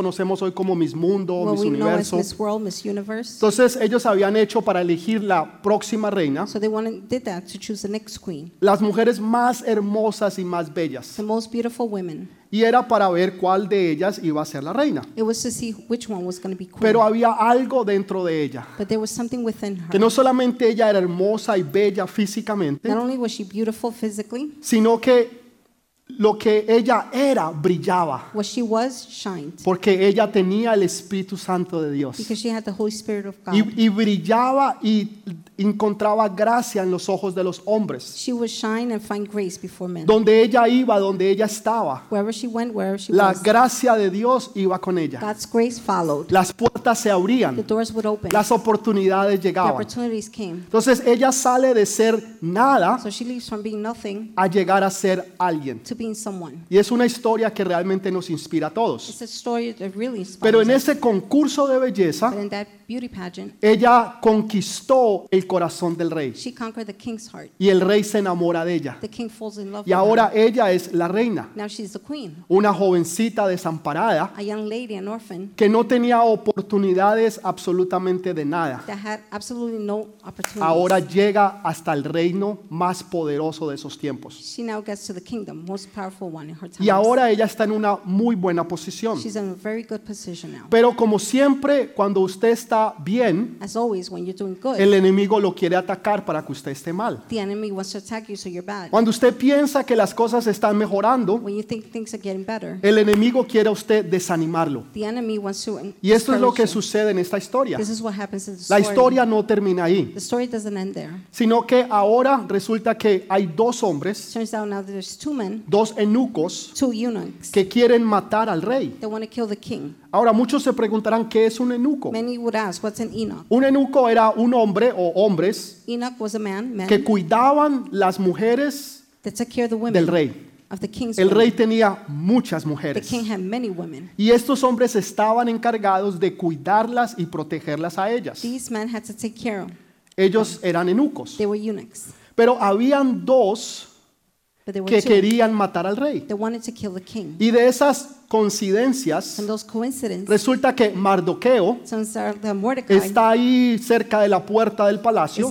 conocemos hoy como Miss Mundo, Miss Universo. Miss World, Miss Universe. Entonces ellos habían hecho para elegir la próxima reina So they wanted, did that to choose the next queen, las mujeres más hermosas y más bellas. the most beautiful women. Y era para ver cuál de ellas iba a ser la reina. It was to see which one was going to be queen. Pero había algo dentro de ella, but there was something within her. que no solamente ella era hermosa y bella físicamente, Not only was she beautiful physically, sino que lo que ella era brillaba, what she was shined porque ella tenía el Espíritu Santo de Dios. because she had the Holy Spirit of God. Y, y brillaba y encontraba gracia en los ojos de los hombres. she would shine and find grace before men. Donde ella iba, donde ella estaba, Wherever she went, wherever she la was, gracia de Dios iba con ella. God's grace followed. Las puertas se The abrían, doors would open. las oportunidades The llegaban. opportunities came. Entonces ella sale de ser nada So she leaves from being nothing a llegar a ser alguien. to being someone. Y es una historia que realmente nos inspira a todos. It's a story that really inspires Pero en us. ese concurso de belleza, But in that beauty pageant, ella conquistó el corazón del rey. she conquered the king's heart. Y el rey se enamora de ella. The king falls in love Y with ahora her. ella es la reina. Now she's the queen. Una jovencita desamparada A young lady, an orphan, que no tenía oportunidades absolutamente de nada. that had absolutely no opportunities. Ahora llega hasta el reino más poderoso de esos tiempos. she now gets to the kingdom, most powerful one in her time. Y ahora ella está en una muy buena posición. she's in a very good position now. Pero como siempre, cuando usted está bien, As always, when you're doing good, el enemigo lo quiere atacar para que usted esté mal. the enemy wants to attack you, so you're bad. Cuando usted piensa que las cosas están mejorando, When you think things are getting better, el enemigo quiere a usted desanimarlo. the enemy wants to. Y esto es lo que discourage you. sucede en esta historia. This is what happens in the La story. historia no termina ahí, The story doesn't end there. sino que ahora resulta que hay dos hombres, Turns out now there's two men, dos eunucos, two eunuchs, que quieren matar al rey. that want to kill the king. Ahora muchos se preguntarán qué es un eunuco. Many would ask, what's an Enoch? Un eunuco era un hombre o hombres Enoch was a man, man que cuidaban las mujeres that took care of the women del rey. of the king's El women. rey tenía muchas The mujeres. king had many women. Y estos hombres estaban encargados de cuidarlas y protegerlas a ellas. These men had to take care of. Ellos eran eunucos. They were eunuchs, Pero habían dos que querían matar al rey. that wanted to kill the king. Y de esas coincidencias, And those coincidences, resulta que Mardoqueo está ahí cerca de la puerta del palacio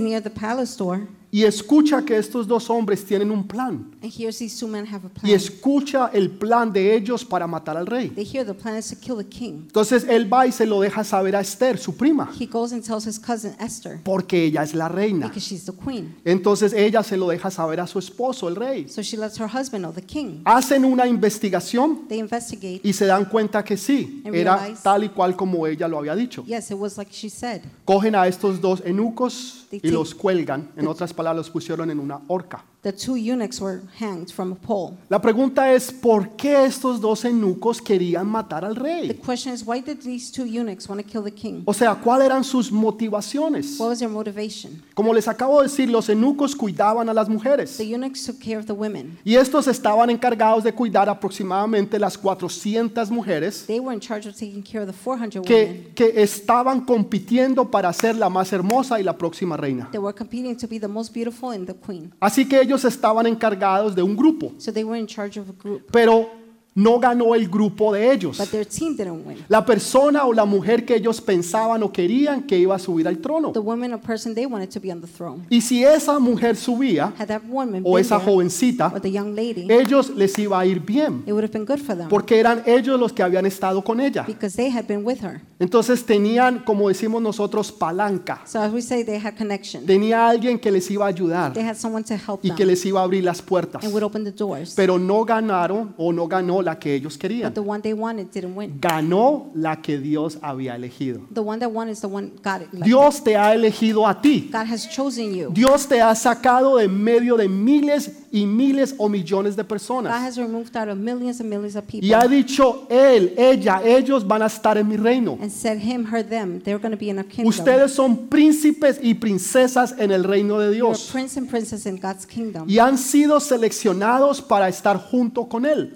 y escucha que estos dos hombres tienen un plan. and hears these two men have a Y plan. escucha el plan de ellos para matar al rey. They hear the plan is to kill the king. Entonces él va y se lo deja saber a Esther, su prima, He goes and tells his cousin Esther porque ella es la reina. because she's the queen. Entonces ella se lo deja saber a su esposo, el rey. So she lets her husband know, the king. Hacen una investigación They investigate. y se dan cuenta que sí, And era realize- tal y cual como ella lo había dicho. Yes, it was like she said. Cogen a estos dos eunucos They y take- los cuelgan, en otras palabras los pusieron en una horca. The two eunuchs were hanged from a pole. La pregunta es, ¿por qué estos dos eunucos querían matar al The rey? question is, why did these two eunuchs want to kill the king? O sea, ¿cuáles eran sus motivaciones? What was their motivation? Como les acabo de decir, los eunucos cuidaban a las mujeres. The eunuchs took care of the women. Y estos estaban encargados de cuidar aproximadamente las 400 mujeres They were in charge of taking care of the 400 women que, que estaban compitiendo para ser la más hermosa y la próxima reina. that were competing to be the most beautiful and the queen. Así que ellos estaban encargados de un grupo, So they were in charge of a group, pero no ganó el grupo de ellos. but their team didn't win. La persona o la mujer que ellos pensaban o querían que iba a subir al trono. The woman or person they wanted to be on the throne. Y si esa mujer subía, Had that woman o been esa there, jovencita, or the young lady, ellos les iba a ir bien, it would have been good for them porque eran ellos los que habían estado con ella. because they had been with her. Entonces tenían, como decimos nosotros, palanca. So as we say, they had connection. Tenía alguien que les iba a ayudar They had someone to help y que them les iba a abrir las puertas. and would open the doors. Pero no ganaron o no ganó la que ellos querían. But the one they wanted didn't win. Ganó la que Dios había elegido. The one that won is the one God elected. Dios te ha elegido a ti. God has chosen you. Dios te ha sacado de medio de miles y miles o millones de God personas. has removed out of millions and millions of people Y ha dicho, él, ella, ellos van a estar en mi reino. and said him, her, them. They're going to be in a kingdom. Ustedes son príncipes y princesas en el reino de Dios. prince and princess in God's kingdom. Y han sido seleccionados para estar junto con él.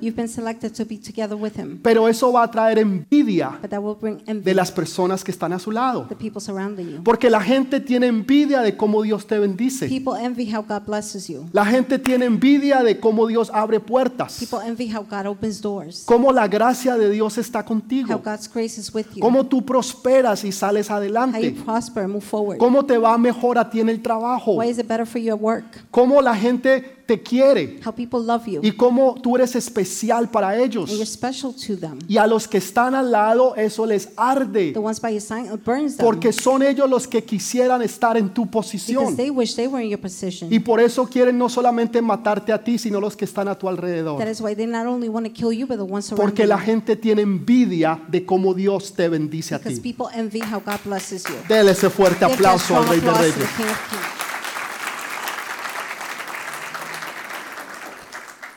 You've been selected selected to be together with him. Pero eso va a traer envidia But that will bring envy de las personas que están a su lado. the people surrounding you. Porque la gente tiene envidia de cómo Dios te bendice. People envy how God blesses you. La gente tiene envidia de cómo Dios abre puertas. People envy how God opens doors. Cómo la gracia de Dios está How contigo. God's grace is with you. Cómo tú prosperas y sales How you adelante. prosper and move forward. Cómo te va mejor a ti en el trabajo. Why is it better for you at work? Cómo la gente te quiere. How people love you. Y cómo tú eres especial para ellos. special to them. Y a los que están al lado eso les arde. The ones by your side, it burns them. Porque son ellos los que quisieran estar en tu posición. they wish they were in your position. Y por eso quieren no solamente matarte a ti, sino los que están a tu alrededor. You, Porque la gente tiene envidia de cómo Dios te bendice a ti. people envy how God blesses you. Dele ese fuerte aplauso al Rey de Reyes. the King of Kings.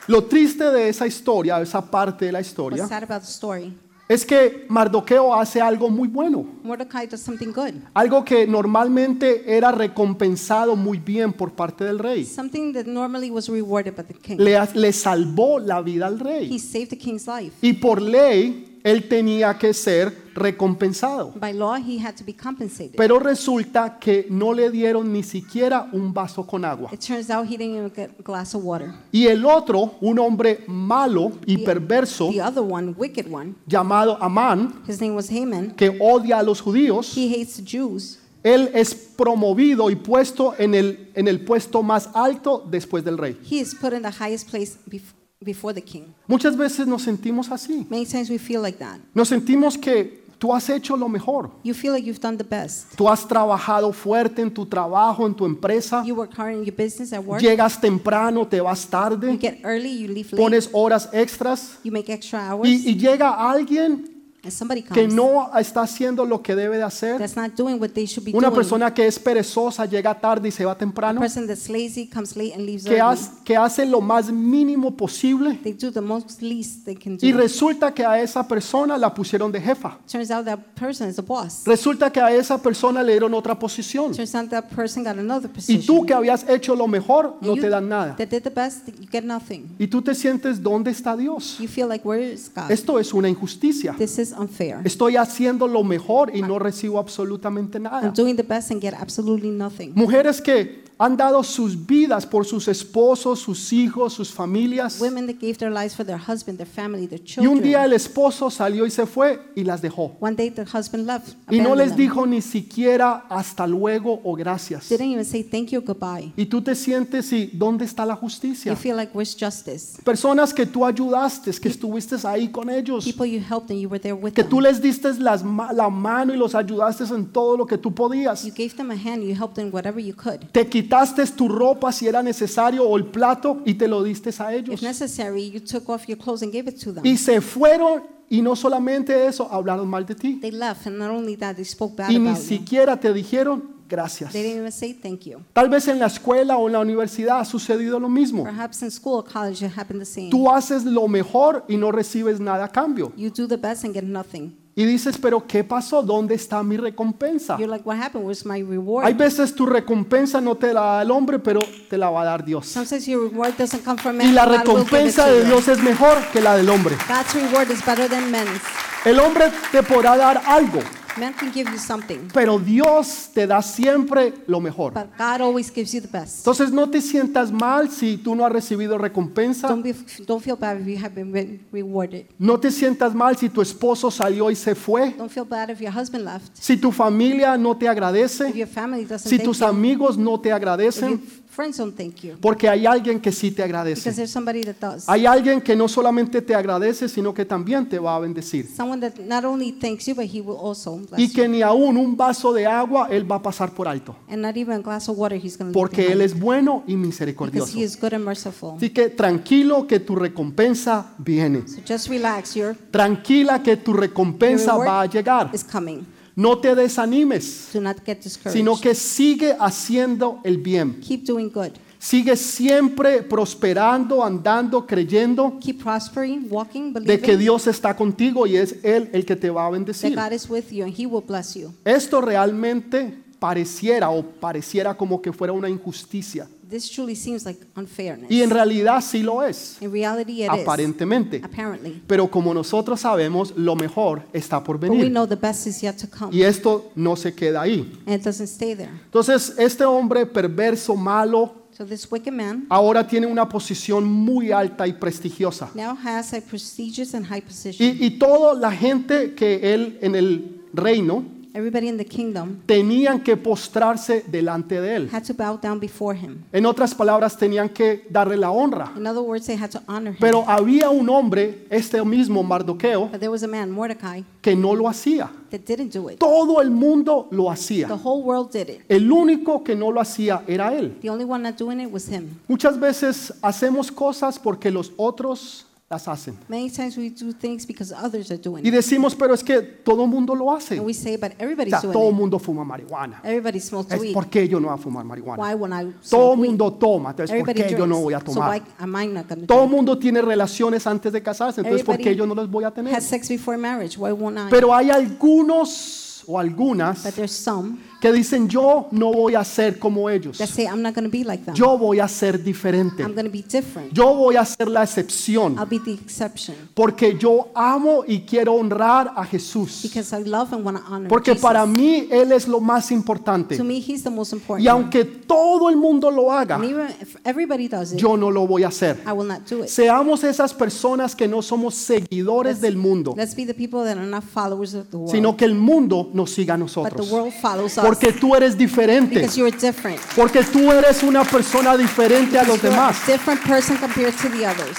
Lo triste de esa historia, esa parte de la What's historia, sad about the story? es que Mardoqueo hace algo muy bueno. Mordecai does something good. Algo que normalmente era recompensado muy bien por parte del rey. Something that normally was rewarded by the king. Le, le salvó la vida al He rey. saved the king's life. Y por ley, él tenía que ser recompensado. By law, he had to be compensated. Pero resulta que no le dieron ni siquiera un vaso con agua. It turns out he didn't even get a glass of water. Y el otro, un hombre malo y perverso The other one, wicked one, llamado Amán, his name was Haman. que odia a los judíos, He hates the Jews. él es promovido y puesto en el, en el puesto más alto después del rey. He is put in the highest place bef- before the king. Muchas veces nos sentimos así. Many times we feel like that. Nos sentimos que tú has hecho lo mejor. You feel like you've done the best. Tú has trabajado fuerte en tu trabajo, en tu empresa. You work hard in your business at work. Llegas temprano, te vas You tarde, get early, you leave late. pones horas extras You make extra hours. y, y llega alguien and somebody que no está haciendo lo que debe de hacer. that's not doing what they should be Una doing. persona que es perezosa llega tarde y se va A temprano. person that's lazy comes late and leaves Que, early. que hace lo más mínimo posible. They do the most least they can Y resulta que a esa persona la pusieron de jefa. Turns out that person is a boss. Resulta que a esa persona le dieron otra posición. Turns out that person got another Y position. tú que habías hecho lo mejor, And no you te dan nada. That did the best, you get nothing. Y tú te sientes, ¿dónde está Dios? You feel like where is God? Esto es una injusticia. This is unfair. Estoy haciendo lo mejor y no recibo absolutamente I'm nada. doing the best and get absolutely nothing. Mujeres que han dado sus vidas por sus esposos, sus hijos, sus familias. Women that gave their lives for their husband, their family, their Y un día children. el esposo salió y se fue y las dejó. One day the husband left. Y no les them. dijo ni siquiera hasta luego o gracias. Didn't even say thank you, goodbye. Y tú te sientes y ¿dónde está la You justicia? feel like where's justice? Personas que tú ayudaste, que estuviste ahí con ellos, People you helped and you were there with que them. tú les diste las la mano y los ayudaste en todo lo que tú podías. You gave them a hand, you helped them whatever you could. Te quitaste tu ropa si era necesario o el plato y te lo diste a ellos. If necessary, you took off your clothes and gave it to them. Y se fueron y no solamente eso, hablaron mal de ti. They left, and not only that, they spoke bad Y ni about you. siquiera te dijeron gracias. They didn't even say thank you. Tal vez en la escuela o en la universidad ha sucedido lo mismo. Perhaps in school or college it happened the same. Tú haces lo mejor y no recibes nada a cambio. You do the best and get nothing. Y dices, pero ¿qué pasó? ¿Dónde está mi recompensa? You're like, what happened? Where's my Hay reward? veces tu recompensa no te la da el hombre, pero te la va a dar Dios. Sometimes your reward doesn't come from Y la God will give it recompensa to de you. Dios es mejor que la del hombre. God's reward is better than men's. El hombre te podrá dar algo, Man can give you something, pero Dios te da siempre lo mejor. but God always gives you the best. Entonces no te sientas mal si tú no has recibido recompensa. Don't, be, don't feel bad if you have been re- rewarded. No te sientas mal si tu esposo salió y se fue. Don't feel bad if your husband left. Si tu familia no te If agradece. your family doesn't Si thank tus you. amigos no te If your agradecen. Friends don't thank you. Porque hay alguien que sí te Because agradece. there's somebody that does. Hay alguien que no solamente te agradece, sino que también te va a bendecir. Someone that not only thanks you, but he will also bless Y you. que ni aún un vaso de agua Él va a pasar por alto. And not even a glass of water he's going to Porque Él es bueno y Because misericordioso. he is good and merciful. Así que tranquilo que tu recompensa viene. So just relax. Your Tranquila que tu recompensa Your reward va a llegar. is coming. No te desanimes, Do not get discouraged. sino que sigue haciendo el bien. Keep doing good. Sigue siempre prosperando, andando, creyendo Keep prospering, walking, de believing que Dios está contigo y es Él el que te va a that bendecir. God is with you and he will bless you. Esto realmente pareciera o pareciera como que fuera una injusticia. This truly seems like unfairness. Y en realidad sí lo es, In reality, it is. aparentemente. Apparently. Pero como nosotros sabemos, lo mejor está por But we venir. know the best is yet to come. Y esto no se queda ahí. And it doesn't stay there. Entonces, este hombre perverso, malo, So this wicked man ahora tiene una posición muy alta y prestigiosa. now has a prestigious and high position. Y, y toda la gente que él en el reino Everybody in the kingdom tenían que postrarse delante de él. had to bow down before him. En otras palabras, tenían que darle la honra. In other words, they had to honor him. Pero había un hombre, este mismo Mardoqueo, But there was a man, Mordecai, que no lo hacía. that didn't do it. Todo el mundo lo The hacía. whole world did it. El único que no lo hacía era él. The only one not doing it was him. Muchas veces hacemos cosas porque los otros las hacen. Many times we do things because others are doing Y it. decimos, pero es que todo el mundo lo hace. And we say, but everybody's sea, doing todo el it. mundo fuma marihuana. Everybody smokes Es weed. ¿Por qué yo no voy a fumar marihuana? Why when I Todo smoke el weed? mundo toma, entonces ¿por Everybody qué drinks. yo no voy a So why tomar? am I not going to Todo el mundo tiene relaciones antes de casarse, entonces ¿por qué Everybody yo no las voy a tener? Has sex before marriage. Why won't I? Pero hay algunos o algunas But there's some que dicen yo no voy a ser como ellos. that say, I'm not going to be like them. Yo voy a ser diferente. I'm going to be different. Yo voy a ser la excepción I'll be the exception. porque yo amo y quiero honrar a Jesús. Because I love and want to honor Porque Jesus. para mí Él es lo más importante. To me, He's the most important. Y aunque todo el mundo lo haga, and even if everybody does it, yo no lo voy a hacer. I will not do it. Seamos esas personas que no somos seguidores del mundo, Let's be the people that are not followers of the world, sino que el mundo nos siga a but the nosotros. world follows us Porque tú eres diferente. because different. Porque tú eres una persona diferente a los You're demás. a different person compared to the others.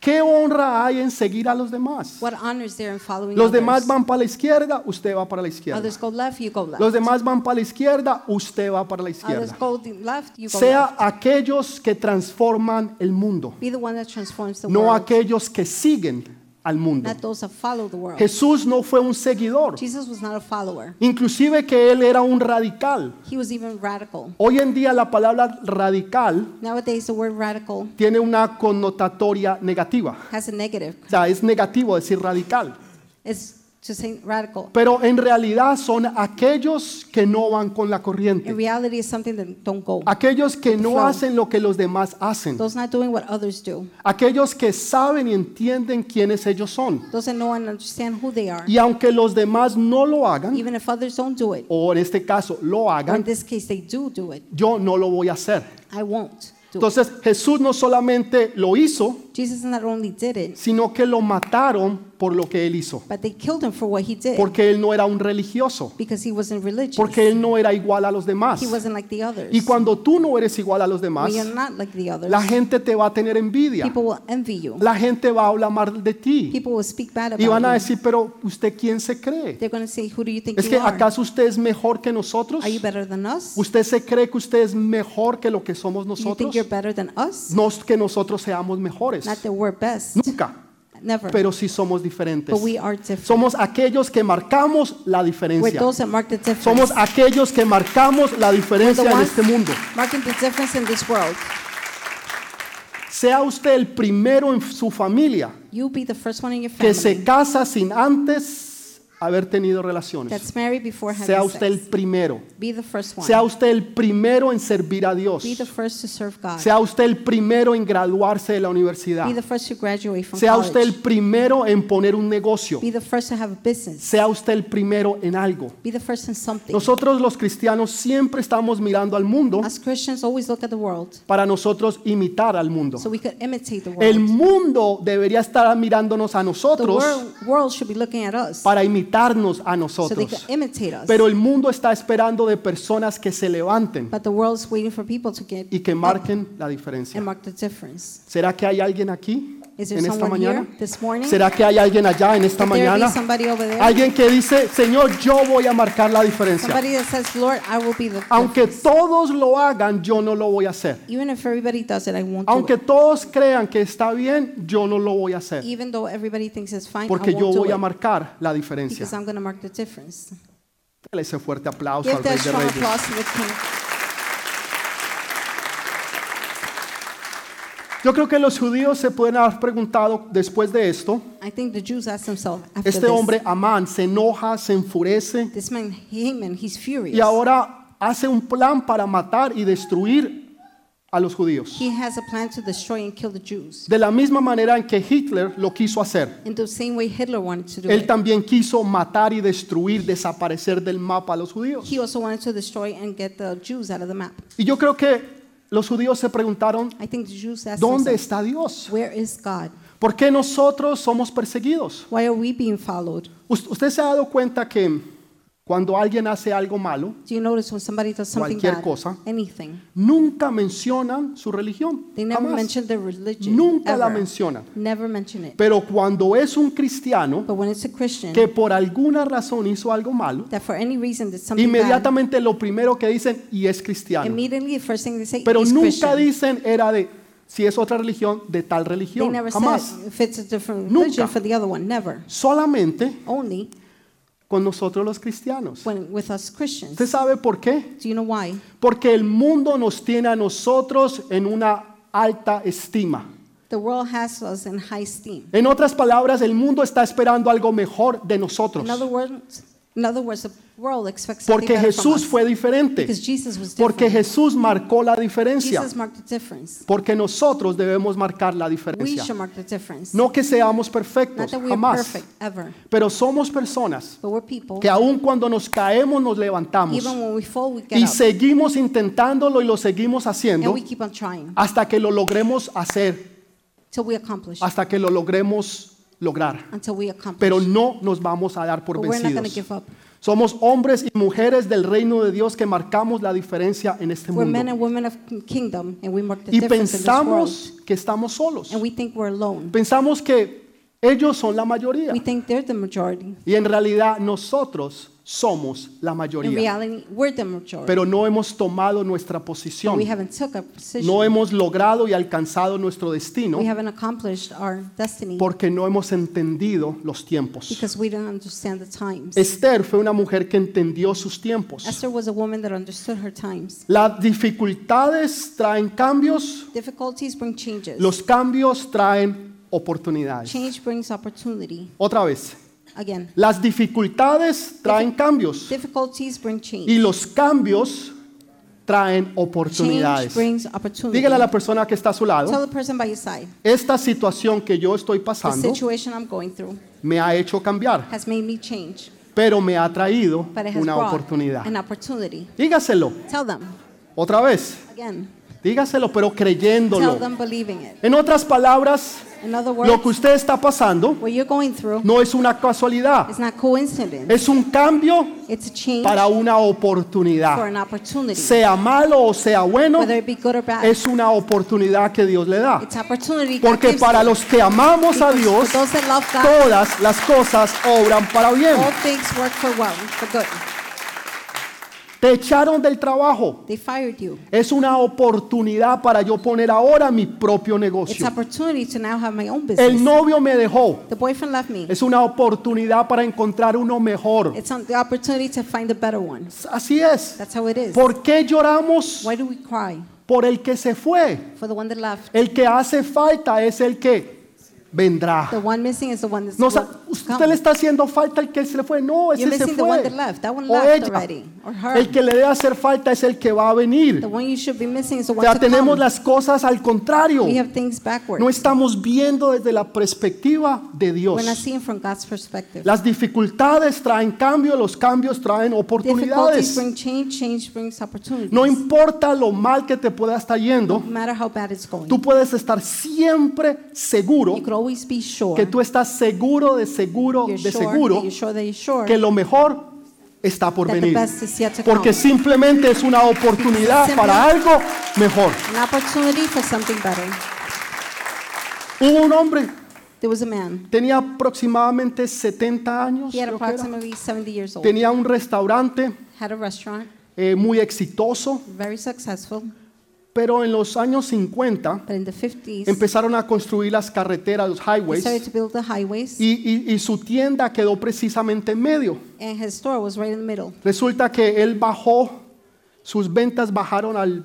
¿Qué honra hay en seguir a los demás? What honor is there in following Los others? demás van para la izquierda, usted va para la izquierda. Others go left, you go left. Los demás van para la izquierda, usted va para la Others izquierda. go the left, you go Sea left. aquellos que transforman el mundo, Be the one that transforms the no world, aquellos que siguen al mundo. Jesús no fue un seguidor, Jesus was not a follower. inclusive que él era un radical. He was even radical. Hoy en día la palabra radical Nowadays, the word radical tiene una connotatoria negativa. has a negative. O sea, es negativo decir radical. It's to say radical. Pero en realidad son aquellos que no van con la In corriente. reality, it's something that don't go. Aquellos que no Flow. hacen lo que los demás hacen. Those not doing what others do. Aquellos que saben y entienden quiénes ellos son. Those that know and understand who they are. Y aunque los demás no lo hagan, Even if others don't do it, o en este caso lo or in hagan, this case they do do it, yo no lo voy a hacer. I won't do it. Entonces Jesús no solamente lo hizo, Jesus not only did it, sino que lo mataron por lo que él hizo. but they killed him for what he did Porque él no era un religioso. because he wasn't religious. Porque él no era igual a los demás. He wasn't like the others. Y cuando tú no eres igual a los demás, when you're not like the others, la gente te va a tener envidia. people will envy you. La gente va a hablar mal de ti. People will speak bad Y van a about you. decir, pero ¿usted quién se cree? They're going to say, who do you think ¿Es you que are? acaso usted es mejor que nosotros? Are you better than us? ¿Usted se cree que usted es mejor que lo que somos Do you think nosotros? you're better than us? No que nosotros seamos mejores. Not that we're best. Nunca. Never. Pero sí somos diferentes. But we are different. Somos aquellos que marcamos la We're diferencia. those that mark the difference. Somos aquellos que marcamos la diferencia en ones- este mundo. marking the difference in this world. Sea usted el primero en su familia You be the first one in your que family se casa sin antes haber tenido relaciones. Sea usted el primero. Be the first one. Sea usted el primero en servir a Dios. Be the first to serve God. Sea usted el primero en graduarse de la universidad. Be the first to graduate from Sea usted el primero en poner un negocio. Be the first to have a business. Sea usted el primero en algo. Be the first in something. Nosotros los cristianos siempre estamos mirando al mundo As Christians, always look at the world para nosotros imitar al mundo. so we could imitate the El world. mundo debería estar mirándonos a nosotros world, world imitarnos a nosotros. Pero el mundo está esperando de personas que se levanten But the world's waiting for people to get y que marquen la diferencia. and mark the difference. ¿Será que hay alguien aquí en esta someone mañana? here this morning? ¿Será que hay alguien allá en esta mañana? somebody over there? Alguien que dice, Señor, yo voy a marcar la diferencia. Somebody that says, Lord, I will be the Aunque todos lo hagan, yo no lo voy a hacer. Even if everybody does it, I won't Aunque do todos crean que está bien, yo no lo voy a hacer. Even though everybody thinks it's fine, Porque yo voy a marcar la diferencia. Dale ese fuerte aplauso Give al Rey de Reyes. applause to the King. Yo creo que los judíos se pueden haber preguntado después de esto, I think the Jews asked themselves after este this, hombre Amán se enoja, se enfurece this man Haman, he's furious. y ahora hace un plan para matar y destruir a los judíos. He has a plan to destroy and kill the Jews. De la misma manera en que Hitler lo quiso hacer. In the same way Hitler wanted to do Él it. también quiso matar y destruir, desaparecer del mapa a los judíos. He also wanted to destroy and get the Jews out of the map. Y yo creo que los judíos se preguntaron, ¿dónde está Dios? where is God? ¿Por qué nosotros somos perseguidos? Why are we being followed? Us- ¿Usted se ha dado cuenta que cuando alguien hace algo malo, Do you notice when somebody does something Cualquier bad, cosa. anything, nunca mencionan su religión? they never Jamás. mention their religion. Nunca la ever. mencionan. Never mention it. Pero cuando es un cristiano But when it's a Christian que por alguna razón hizo algo malo, that for any reason did something bad, inmediatamente lo primero que dicen, y es cristiano. immediately the first thing they say Pero is nunca Christian. dicen era de, si es otra religión, de tal religión. never Jamás. said if it's a different Nunca. Solamente Only con nosotros los cristianos. when with us Christians. ¿Usted sabe por qué? Do you know why? Porque el mundo nos tiene a nosotros en una alta estima. The world has us in high esteem. En otras palabras, el mundo está esperando algo mejor de nosotros. In other words, in other words, the world expects something Porque Jesús fue diferente. Porque different. Jesús marcó la diferencia. Jesus marked the difference. Porque nosotros debemos marcar la We diferencia. should mark the difference. No que seamos Not perfectos, that we are jamás. perfect ever, Pero somos personas que aun cuando nos caemos nos levantamos y seguimos intentándolo y lo seguimos haciendo hasta que lo logremos hacer, hasta que lo logremos lograr. Until we accomplish. Pero no nos vamos a dar por but we're not going to vencidos. give up. Somos hombres y mujeres del reino de Dios que marcamos la diferencia en este mundo. Y pensamos que estamos solos. Pensamos que ellos son la mayoría. We think they're the majority. Y en realidad nosotros somos la In mayoría. reality, we're the majority. Pero no hemos tomado nuestra But posición. we haven't took a position. No hemos logrado y alcanzado nuestro destino we haven't accomplished our destiny porque no hemos entendido los tiempos. because we don't understand the times. Esther fue una mujer que entendió sus tiempos. Esther was a woman that understood her times. Las dificultades traen cambios, Difficulties bring changes. los cambios traen oportunidades. Change brings opportunity. Otra vez, Again, las dificultades traen cambios difficulties bring change. y los cambios traen oportunidades. Dígale a la persona que está a su Tell lado, esta situación que yo estoy pasando me ha hecho cambiar, has made me change, pero me ha traído una oportunidad. Dígaselo, Tell them, otra vez, again, dígaselo, pero tell creyéndolo. them believing it. En otras palabras, In other lo que usted está pasando what you're going through no es una casualidad, is not coincidence. es un cambio It's a change para una for oportunidad. an opportunity. Sea malo o sea bueno, Whether it be good or bad, es una oportunidad que Dios le da. it's opportunity God Porque gives para los que amamos a Dios, for those that love God, todas las cosas obran para bien. all things work for well, for good. Te echaron del trabajo. They fired you. Es una oportunidad para yo poner ahora mi propio It's negocio. opportunity to now have my own El novio me dejó. The boyfriend left me. Es una oportunidad para encontrar uno mejor. It's the opportunity to find a better one. Así es. That's how it is. ¿Por qué lloramos Why do we cry por el que se fue? for the one that left? El que hace falta es el que vendrá. The one missing is the one that's No, sa- will usted le está haciendo falta el que se le fue. No, ese se missing the one fue. that left. That one O ella. El que le debe hacer falta es el que va a venir. The one you should be missing is the O sea, tenemos las cosas al contrario. We have things backwards. No estamos viendo desde la perspectiva de Dios. Las dificultades traen cambio, los cambios traen oportunidades. No importa lo mal que te pueda estar yendo, tú puedes estar siempre seguro You could always be sure. que tú estás seguro de seguro de seguro que lo mejor está por venir. Porque simplemente es una oportunidad para algo mejor. Hubo un hombre, There was a man. tenía aproximadamente 70 años, He had creo que era. approximately 70 years old. tenía un restaurante Had a restaurant, eh, muy exitoso, very successful. Pero en los años 50 But in the 50s, empezaron a construir las carreteras, los he highways, started to build the highways, y, y- y su tienda quedó precisamente en medio. and his store was right in the middle. Resulta que él bajó, sus ventas bajaron al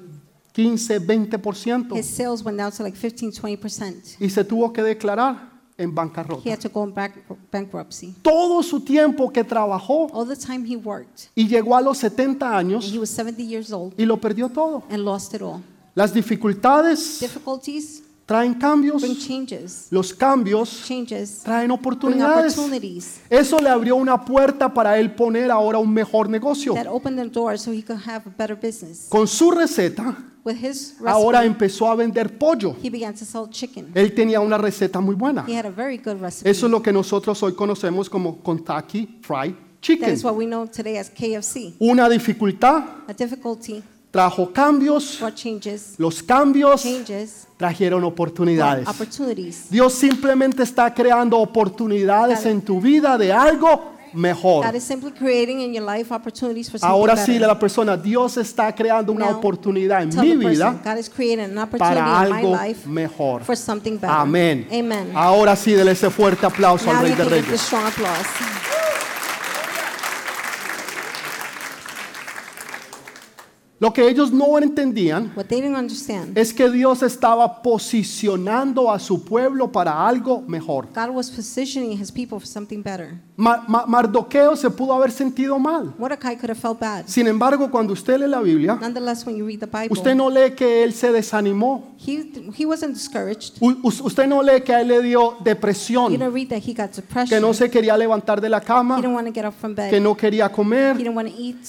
15, 20% His sales went down to like 15, 20%. y se tuvo que declarar en He bancarrota. had to go in back, bankruptcy. Todo su tiempo que trabajó All the time he worked, y llegó a los 70 and años he was 70 years old y lo perdió todo. and lost it all. Las dificultades Difficulties traen cambios, bring changes. los cambios Changes traen bring oportunidades. opportunities. Eso le abrió una puerta para él poner ahora un mejor negocio. That opened the door so he could have a better business. Con su receta, With his ahora recipe, empezó a vender pollo. he began to sell chicken. Él tenía una receta muy buena. He had a very good recipe. Eso es lo que nosotros hoy conocemos como Kentucky Fried That Chicken. is what we know today as KFC. Una dificultad A difficulty trajo cambios, los cambios trajeron oportunidades. Dios simplemente está creando oportunidades en tu vida de algo mejor. Ahora sí, la persona, Dios está creando una oportunidad en mi vida para in my algo life mejor. for something better. Amén. Amen. Ahora sí, dele ese fuerte aplauso al Rey de Reyes. strong applause. Lo que ellos no entendían es que Dios estaba posicionando a su pueblo para algo mejor. God was positioning his people for something better. Ma- Ma- Mardoqueo se pudo haber sentido mal. Mordecai could have felt bad. Sin embargo, cuando usted lee la Biblia, Nonetheless, when you read the Bible, usted no lee que él se desanimó. he, he usted no lee que a él le dio depresión, don't read that he got que no se quería levantar de la cama, que no quería comer,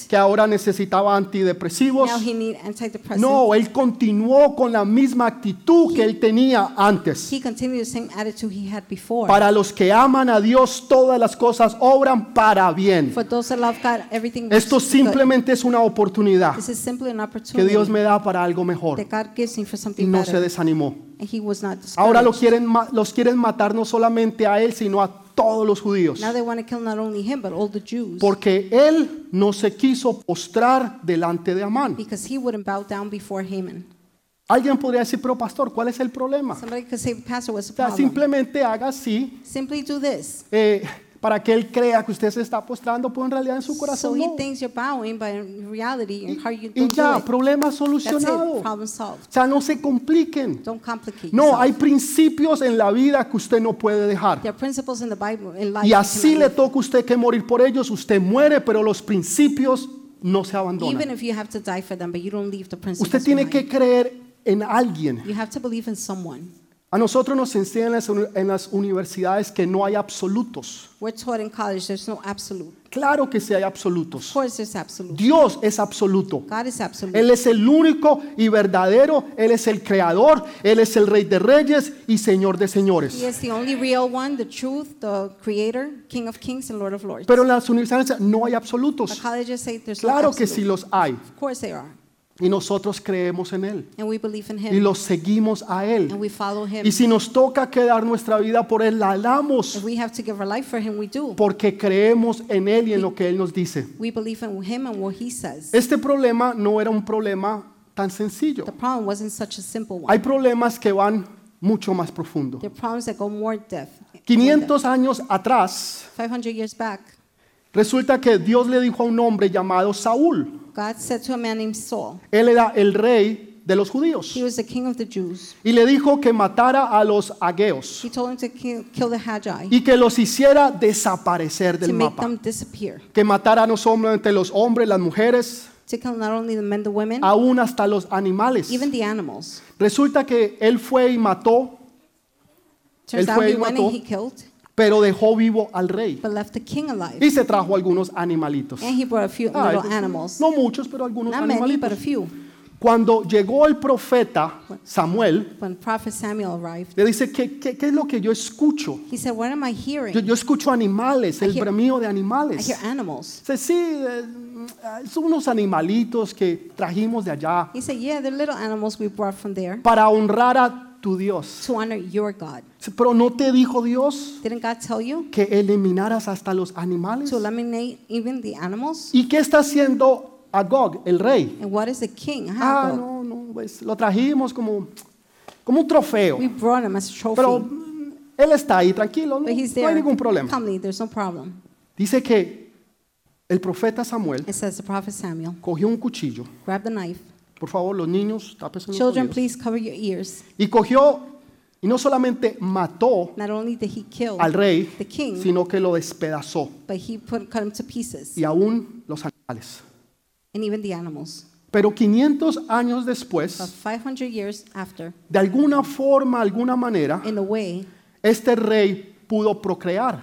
que ahora necesitaba antidepresivos. Now he need antidepressants. No, él continuó con la misma actitud que él tenía antes. He continued the same attitude he had before. Para los que aman a Dios, todas las cosas obran para bien. For those that love God, everything works Esto simplemente es una oportunidad This is simply an que opportunity Dios me da para algo mejor. that God gives me for Y no se better. desanimó. And he was not Ahora lo discouraged. quieren, ma- los quieren matar no solamente a él, sino a todos los judíos. Now they want to kill not only him, but all the Jews. Porque él no se quiso postrar delante de Amán. Because he wouldn't bow down before Haman. Alguien podría decir, pero pastor, ¿cuál es el problema? Somebody could say, Pastor, what's the O sea, problem? simplemente haga así Simply do this. eh, para que él crea que usted se está postrando, pero en realidad en su So corazón he no. thinks you're bowing, but in reality, in heart you Y ya, do it. problema solucionado. it. Problem solved. O sea, no se compliquen. Don't complicate No, yourself. hay principios en la vida que usted no puede dejar. There are principles in the Bible, in life. Y así le toca a usted que morir por ellos, usted muere, pero los principios no se Even abandonan. if you have to die for them, but you don't leave the principles Usted tiene behind. que creer en alguien. You have to believe in someone. A nosotros nos enseñan en las uni- en las universidades que no hay absolutos. We're taught in college there's no absolute. Claro que sí hay Of absolutos. course there's absolute. Dios es absoluto. God is absolute. Él es el único y verdadero. Él es el creador. Él es el rey de reyes y señor de señores. He is the only real one, the truth, the creator, King of kings and Lord of lords. Pero en las universidades no hay absolutos. colleges say there's no Claro que absolute. sí los hay. Of course they are. Y nosotros creemos en Él. And we believe in Y him. los seguimos a Él. And we follow him. Y si nos toca quedar nuestra vida por Él, la damos. We him, we do. Porque creemos en Él y en lo que Él nos dice. We believe in him and what he says. Este problema no era un problema tan sencillo. The problem wasn't such a simple one. Hay problemas que van mucho más profundo. There are problems that go more depth. 500 años atrás, 500 years back, resulta que Dios le dijo a un hombre llamado Saúl. God said to a man named Saul, Él era el rey de los judíos. he was the king of the Jews. Y le dijo que matara a los ageos He told him to kill, kill the Hagi, y que los hiciera desaparecer to del make mapa. them disappear, Que matara no solamente los hombres, las mujeres, to kill not only the men, the women, aún hasta los animales. even the animals. Resulta que él fue y mató, Turns Él out fue he y went mató. and he killed, pero dejó vivo al rey. but left the king alive. Y se trajo algunos animalitos. And he brought a few Ah, little eso- animals. No muchos, pero algunos Not many, but a animalitos. few. Cuando llegó el profeta Samuel, When prophet Samuel arrived, le dice, ¿qué, qué, qué es lo que yo escucho? he said, What am I hearing? Yo, yo escucho animales, el hear- bramido de I animales. hear animals. Dice, sí, eh, son unos animalitos que trajimos de allá He said, Yeah, they're little animals we brought from there para honrar a tu Dios. to honor your God. Pero no te dijo Dios Didn't God tell you que eliminaras hasta los animales. to eliminate even the animals? ¿Y qué está haciendo Agog, el rey? And what is the king? Ah, no, no, pues lo trajimos como, como un trofeo. We brought him as a trophy. Pero mm, él está ahí, tranquilo, no, but he's no hay ningún problema. Calmly, there's no problem. Dice que el profeta Samuel It says the prophet Samuel cogió un cuchillo grabbed the knife Por favor, los niños, tápense los Children, oídos. please cover your ears. Y cogió, y no solamente mató Not only did he kill al rey, the king, sino que lo despedazó. but he put, cut him to pieces, Y aún los animales. and even the animals. Pero 500 años But después, 500 years after, de alguna forma, alguna manera, in a way, este rey pudo procrear.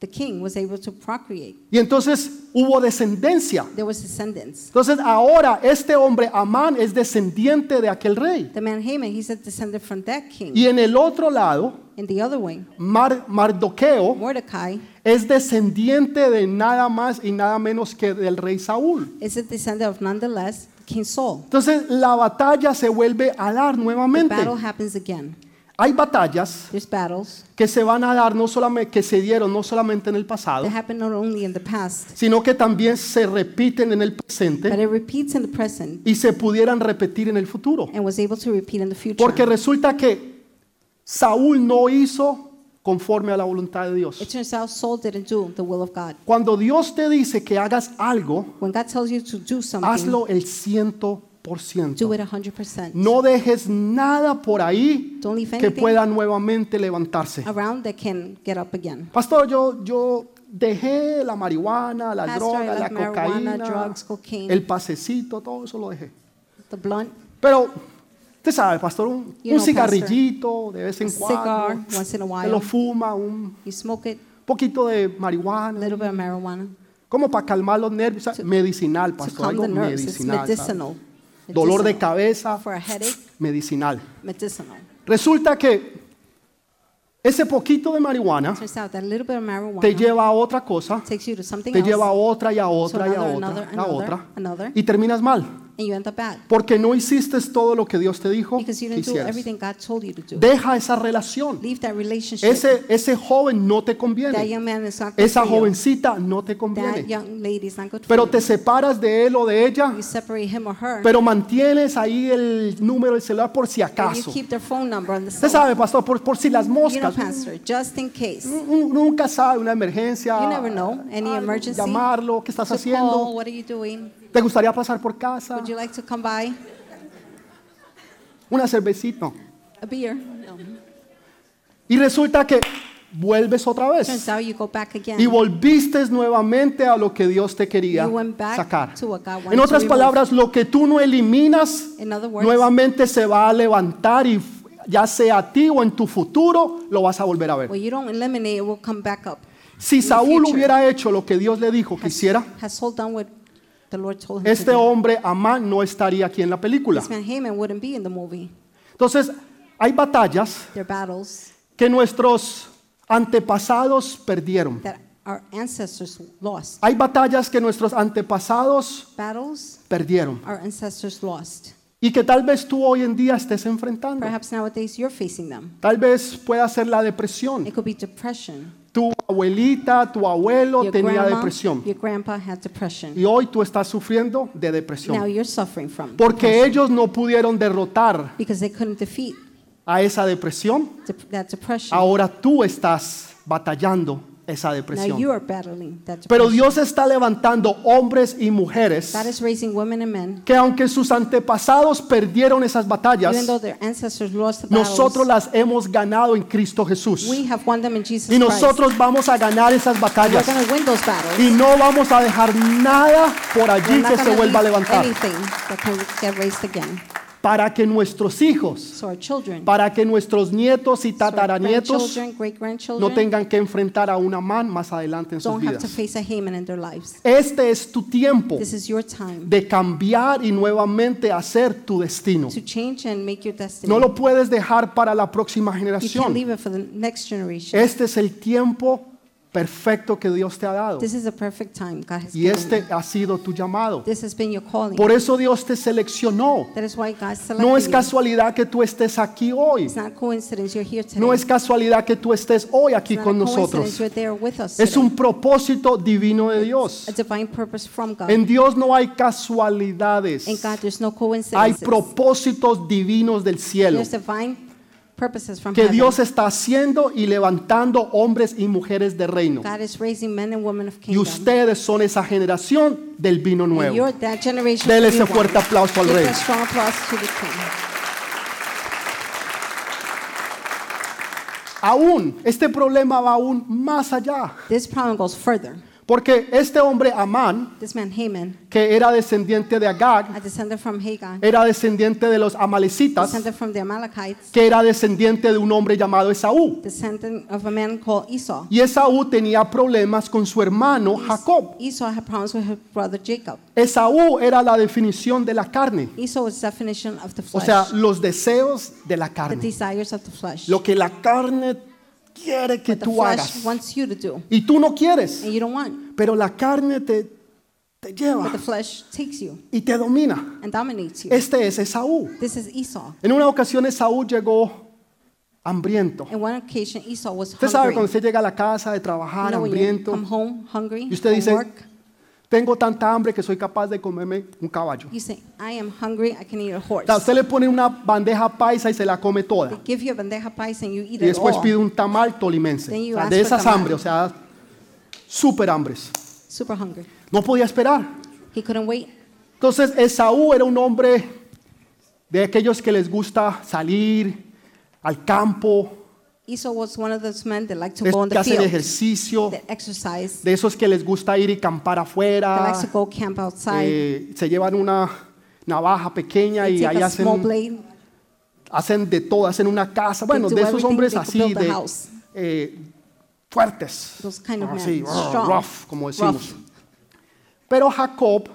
The king was able to procreate. Y entonces hubo descendencia. There was descendants. Entonces ahora este hombre, Amán, es descendiente de aquel rey. The man Haman, he's a descendant from that king. Y en el otro lado, In the other way, Mar- Mardoqueo Mordecai es descendiente de nada más y nada menos que del rey Saúl. is a descendant of nonetheless King Saul. Entonces la batalla se vuelve a dar The nuevamente. battle happens again. Hay batallas battles que se van a dar no solamente que se dieron no solamente en el pasado, past, sino que también se repiten en el presente present y se pudieran repetir en el futuro. Porque resulta que Saúl no hizo conforme a la voluntad de Dios. turns out Saul didn't do the will of God. Cuando Dios te dice que hagas algo, When God tells you to do something, hazlo el ciento do it 100%. No dejes nada por ahí Don't leave que pueda nuevamente levantarse. around that can get up again. Pastor, yo, yo dejé la marihuana, la Pastor, droga, la cocaína, drugs, cocaine. el pasecito, todo eso lo dejé. The blunt, Pero, usted sabe, pastor, un, You un know, cigarrillito de vez en cuando, se lo fuma, un You smoke it, poquito de marihuana, little bit of marijuana como para calmar los nervios, medicinal, to pastor, algo nerves. Medicinal. Dolor de cabeza, medicinal. medicinal. Resulta que ese poquito de marihuana te lleva a otra cosa, te lleva a otra y a otra y a otra, another, a otra, y terminas mal. And you end up bad Porque no hiciste todo lo que Dios te dijo because you que didn't do hicieras. everything God told you to do. Deja esa relación. Leave that relationship. Ese, ese joven no te that conviene. young man is not good Esa for you. jovencita no te That conviene. young lady is not good for Pero you. te separas de él o de ella, you separate him or her, pero mantienes ahí el número del celular por si and you acaso. keep their phone number on the Usted cell. sabe, pastor, por, por si las You know, moscas. pastor, just in case. Uno Nunca sabe una emergencia. You never know. Any algo, emergency. Llamarlo, ¿qué estás To haciendo? call, what are you doing? ¿Te gustaría pasar por casa? Would you like to come by? Una cervecita. A beer? No. Y resulta que vuelves otra vez. Turns out you go back again. Y volviste nuevamente a lo que Dios te quería You went back sacar. to what God wanted En otras palabras, lo que tú no eliminas, nuevamente se va a levantar y ya sea a ti o en tu futuro, lo vas a volver a ver. what you don't eliminate, it will come back up. Si Saúl hubiera hecho lo que Dios le dijo que hiciera, the Lord told him este to do? hombre, Amán, no estaría aquí en la película. This man Haman wouldn't be in the movie. Entonces, hay batallas battles que nuestros antepasados perdieron. that our ancestors lost. Hay batallas que nuestros antepasados Battles perdieron our ancestors lost. y que tal vez tú hoy en día estés enfrentando. Perhaps nowadays you're facing them. Tal vez pueda ser la depresión. It could be depression. Tu abuelita, tu abuelo Your tenía grandma, depresión your grandpa had depression. y hoy tú estás sufriendo de Now depresión you're suffering from porque depression ellos no pudieron derrotar because they couldn't defeat a esa depresión. dep- that depression. Ahora tú estás batallando esa Now you depresión. are battling that Pero. Dios está levantando hombres y mujeres que aunque sus antepasados perdieron esas batallas, nosotros las hemos ganado en Cristo Jesús. we have won them in Jesus Y nosotros vamos a ganar esas batallas. going to win those battles. Y no vamos a dejar nada por allí que se vuelva a levantar. Para que nuestros hijos, So our children, para que nuestros nietos y so tataranietos grandchildren, great no grandchildren, tengan que enfrentar a una man más adelante en sus vidas. Este es tu tiempo This is your time de cambiar y nuevamente hacer tu destino. No lo puedes dejar para la próxima generación. Este es el tiempo perfecto que Dios te ha dado. This is a perfect time God has Y este ha sido tu llamado. This has been your calling. Por eso Dios te seleccionó. that is why God selected No es you. casualidad que tú estés aquí hoy. It's not coincidence you're here today. No es casualidad que tú estés hoy aquí It's not con nosotros. you're there with us Es un propósito divino de Dios. a divine purpose from God. En Dios no hay casualidades. In God, there's no Hay propósitos divinos del cielo. There's divine purposes from que heaven. Dios está haciendo y levantando hombres y mujeres de reino. God is raising men and women of Y kingdom. ustedes son esa generación del vino and nuevo. you're that generation. Dele of ese new fuerte wine. aplauso al Give rey. a strong applause to the king. Aún, este problema va aún más allá. This problem goes further. Porque este hombre Amán, This man Haman, que era descendiente de Agag, era descendiente de los amalecitas, que era descendiente de un hombre llamado Esaú. descendant of a man called Esau. Y Esaú tenía problemas con su hermano Jacob. Esau had problems with his brother Jacob. Esaú era la definición de la carne, Esau was definition of the o flesh, sea, los deseos de la the carne. desires of the flesh. Lo que la carne quiere que what the tú flesh hagas. wants you to do, Y tú no quieres, and you don't want. pero la carne te, te lleva But the flesh takes you y te domina. and dominates you. Este es Esaú. This is Esau. En una ocasión Esaú llegó hambriento. On one occasion, Esau was Usted sabe hungry. cuando usted llega a la casa de You trabajar know when you hambriento, come home hungry y usted from dice, work, tengo tanta hambre que soy capaz de comerme un caballo. you say, I am hungry, I can eat a horse. O sea, usted le pone una bandeja paisa y se la come toda. They give you a bandeja paisa and you eat Y it después all. pide un tamal tolimense. Then O you sea, ask de for esas tamal. hambres, o sea, súper hambres. Super hungry. No podía esperar. He couldn't wait. Entonces Esaú era un hombre de aquellos que les gusta salir al campo, Esau was one of those men that like to go on que the hacen field, ejercicio, that exercise, de esos que les gusta ir y campar that afuera, likes to go camp outside. eh, se llevan una navaja pequeña They y take ahí a small hacen, blade. hacen de todo, hacen una casa. Bueno, do de esos everything, hombres they could así, build a de house. eh, fuertes, Those kind of así, men, oh, strong, rough, como decimos. rough. Pero Jacob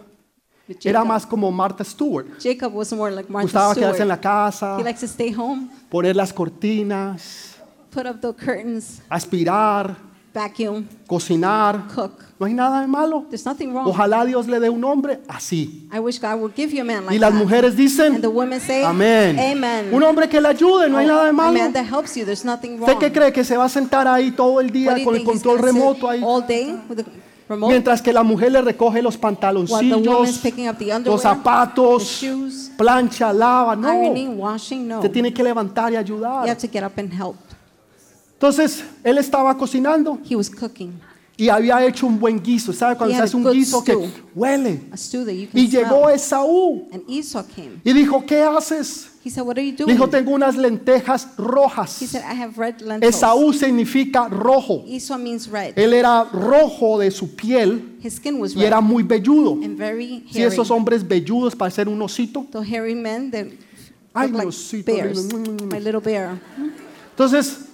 But era Jacob, más como Martha Stewart. Jacob was more like Martha Gustaba quedarse en Stewart. la casa, He likes to stay home, poner las cortinas, put up the curtains, aspirar, vacuum, cocinar. cook. No hay nada de malo. There's nothing wrong. Ojalá Dios le dé un hombre así. I wish God would give you a man like Y las that. mujeres dicen, And the women say, amén. Amen. Un hombre que le ayude, no hay Oh, nada de A malo. man that helps you, there's nothing wrong. ¿Usted qué cree? Que se va a sentar ahí todo el What día you con el think, he's control gonna sit remoto ahí. all day with the remote? Mientras que la mujer le recoge los While the woman's pantaloncillos, picking up the los the zapatos, shoes, plancha, lava. No, ironing, washing, no. se tiene que levantar y You ayudar. have to get up and help. Entonces, él estaba cocinando He was cooking y había hecho un buen guiso. ¿Sabe cuando He se had hace a un good guiso que huele? a stew that you can Y llegó smell. Esaú And Esau came. y dijo, ¿qué haces? He said, what are you doing? Dijo, tengo unas lentejas He rojas. said, I have red lentils. Esaú significa rojo. Esau means red. Él era rojo de su piel His skin was y red era muy velludo. and very Si hairy. esos hombres velludos para ser un osito. The hairy men Ay, look like osito bears. lindo. My little bear. Entonces,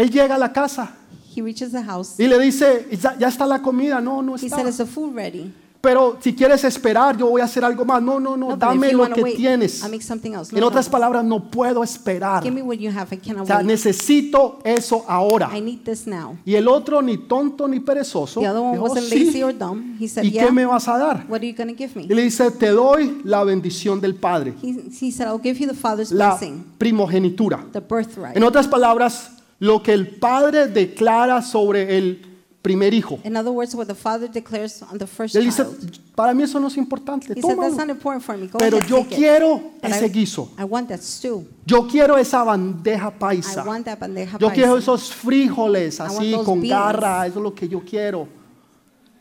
él llega a la casa He reaches the house. y le dice, ya, ya está la comida. No, no He está. said, is the food ready? Pero si quieres esperar, yo voy a hacer algo más. No, no, no, No, but dame if you lo wanna que wait, tienes. I'll make something else. En otras palabras, no puedo esperar. Give me what you have. I cannot O sea, wait. necesito eso ahora. I need this now. Y el otro, ni tonto ni perezoso, The other one dijo, wasn't "Sí, lazy or dumb. He said, ¿y qué me vas a dar? What are you going to give me? Y le dice, te doy la bendición del Padre, He, he said, I'll give you the Father's la blessing, primogenitura. the birthright. En otras palabras, lo que el Padre declara sobre el primer hijo. In other words, what the Father declares on the first Él dice, child. para mí eso no es importante, He said, that's tómalo. not important for me. Go Pero ahead, yo take it. quiero But ese I, guiso. I want that stew. Yo quiero esa bandeja I paisa. want that bandeja Yo quiero paisa. esos frijoles want así those con beans. garra, eso es lo que yo quiero.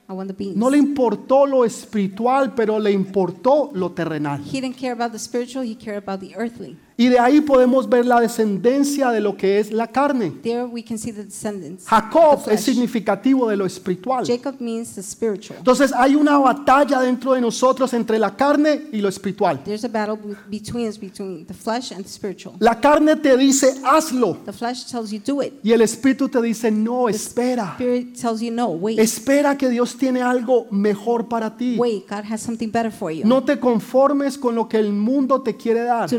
I want the beans. No le importó lo espiritual, pero le importó lo terrenal. He didn't care about the spiritual, he cared about the earthly. Y de ahí podemos ver la descendencia de lo que es la carne. There we can see the descendants. Jacob es significativo de lo espiritual. Entonces hay una batalla dentro de nosotros entre la carne y lo espiritual. There's a battle be- between us, between the flesh and the spiritual. La carne te dice hazlo The flesh tells you do it. y el espíritu te dice no, espera. Spirit tells you no, wait. Espera que Dios tiene algo mejor para ti. Wait, God has something better for you. No te conformes con lo que el mundo te quiere dar.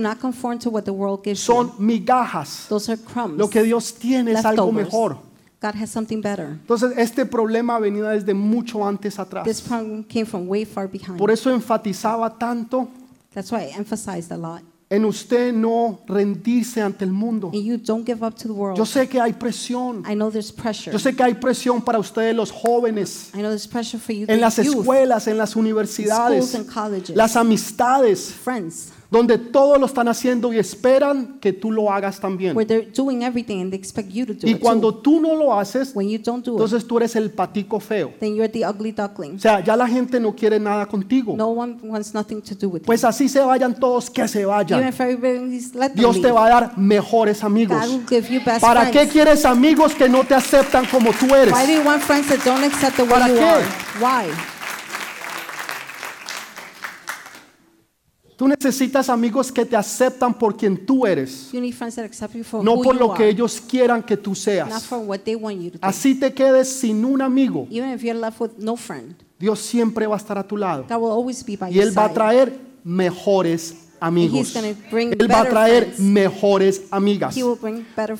What the world gives Son you. migajas. Those are crumbs. Lo que Dios tiene es algo leftovers. mejor. God has something better. Entonces este problema venía desde mucho antes atrás. This problem came from way far behind. Por eso enfatizaba tanto That's why I emphasized a lot. en usted no rendirse ante el mundo. And you don't give up to the world. Yo sé que hay presión. I know there's pressure. Yo sé que hay presión para ustedes los jóvenes, I know there's pressure for you, en the las youth, escuelas, en las schools universidades, and colleges, las amistades. friends. Donde todo lo están haciendo y esperan que tú lo hagas también. Y cuando tú no lo haces, entonces tú eres el patico feo. then you're the ugly duckling. O sea, ya la gente no quiere nada contigo. No one wants nothing to do with Pues así se vayan todos, que se vayan. Dios te va a dar mejores amigos. God will give you best ¿Para qué quieres amigos que no te aceptan como tú eres? Why do you want friends that don't accept the ¿Para way you qué? are? Why? Tú necesitas amigos que te aceptan por quien tú eres, You need friends that accept you for no por lo que ellos quieran que tú seas. Así te quedes sin un amigo. Dios siempre va a estar a tu lado. Y Él va a traer mejores amigos. Él va a traer mejores amigas.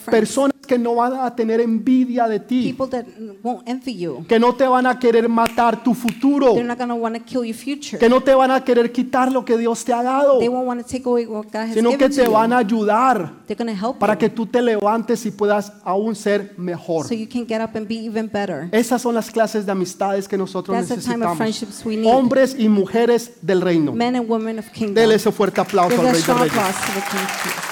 Personas que no van a tener envidia de ti, People that won't envy you. que no te van a querer matar tu futuro, They're not kill your future. que no te van a querer quitar lo que Dios te ha dado, They won't want to take away what God has sino que te van a ayudar They're help para you que tú te levantes y puedas aún ser mejor. so you can get up and be even better. Esas son las clases de amistades que nosotros That's the time of necesitamos. friendships we need. Hombres y mujeres del reino. Men and women of kingdom. Dele ese fuerte aplauso Give al Rey de strong Reyes. applause to the King of Kings.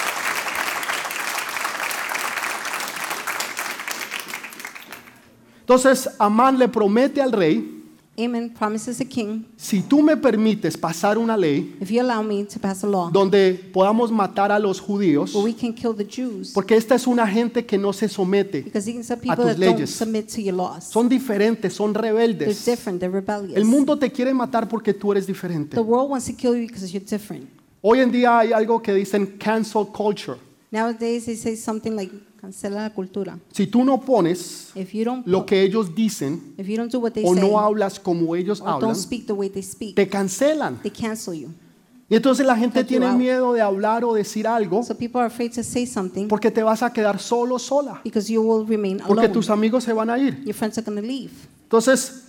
Entonces Amán le promete al rey, Amen promises the king, si tú me permites pasar una ley if you allow me to pass a law donde podamos matar a los judíos, where we can kill the Jews, porque esta es una gente que no se somete, because these are a people tus that don't leyes. submit to your laws. son diferentes, son They're rebeldes. different, they're rebellious. El mundo te quiere matar porque tú eres diferente. The world wants to kill you because you're different. Hoy en día hay algo que dicen cancel culture. Nowadays they say something like cancela la cultura. Si tú no pones If you don't lo que ellos dicen if you don't do what they o say no hablas como ellos or hablan, don't speak the way they speak, te cancelan. they cancel you. Y entonces la gente Cut you tiene out. miedo de hablar o decir algo So people are afraid to say something porque te vas a quedar solo, sola. because you will remain Porque alone. tus amigos se van a ir. Your friends are going to leave. Entonces,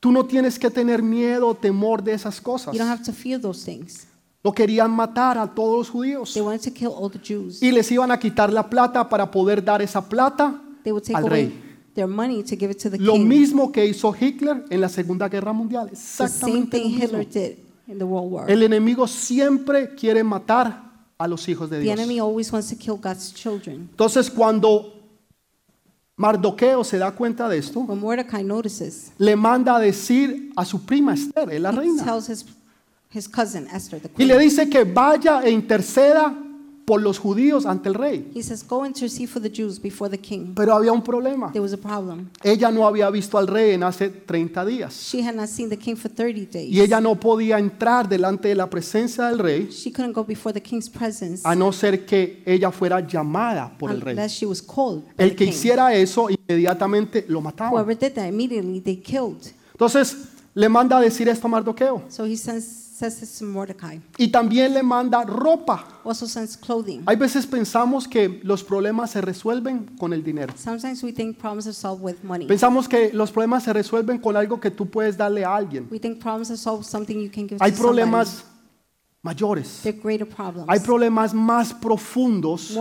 tú no tienes que tener miedo o temor de esas cosas. You don't have to fear those things. Lo querían matar a todos los judíos. They wanted to kill all the Jews. Y les iban a quitar la plata para poder dar esa plata They would take al away rey. their money to give it to the Lo king. mismo que hizo Hitler en la Segunda Guerra Mundial. The same Exactamente lo thing mismo. Hitler did in the World War. El enemigo siempre quiere matar a los hijos de The Dios. enemy always wants to kill God's children. Entonces, cuando Mardoqueo se da cuenta de esto, When Mordecai notices, le manda a decir a su prima Esther, es la he reina, tells his, his cousin Esther, the y queen, le dice que vaya e interceda por los judíos ante el rey. he says, Go intercede for the Jews before the king. Pero había un problema. There was a problem. Ella no había visto al rey en hace 30 días. She had not seen the king for 30 days. Y ella no podía entrar delante de la presencia del rey She couldn't go before the king's presence a no ser que ella fuera llamada por el rey. unless she was called by El the que king. hiciera eso inmediatamente lo mataba. Whoever did that, immediately they killed. Entonces le manda a decir esto a Mardoqueo. So he sends, Y también le manda ropa. Also sends clothing. Hay veces pensamos que los problemas se resuelven con el dinero. Sometimes we think problems are solved with money. Pensamos que los problemas se resuelven con algo que tú puedes darle a alguien. We think problems are solved with something you can give Hay problemas mayores. Hay problemas más profundos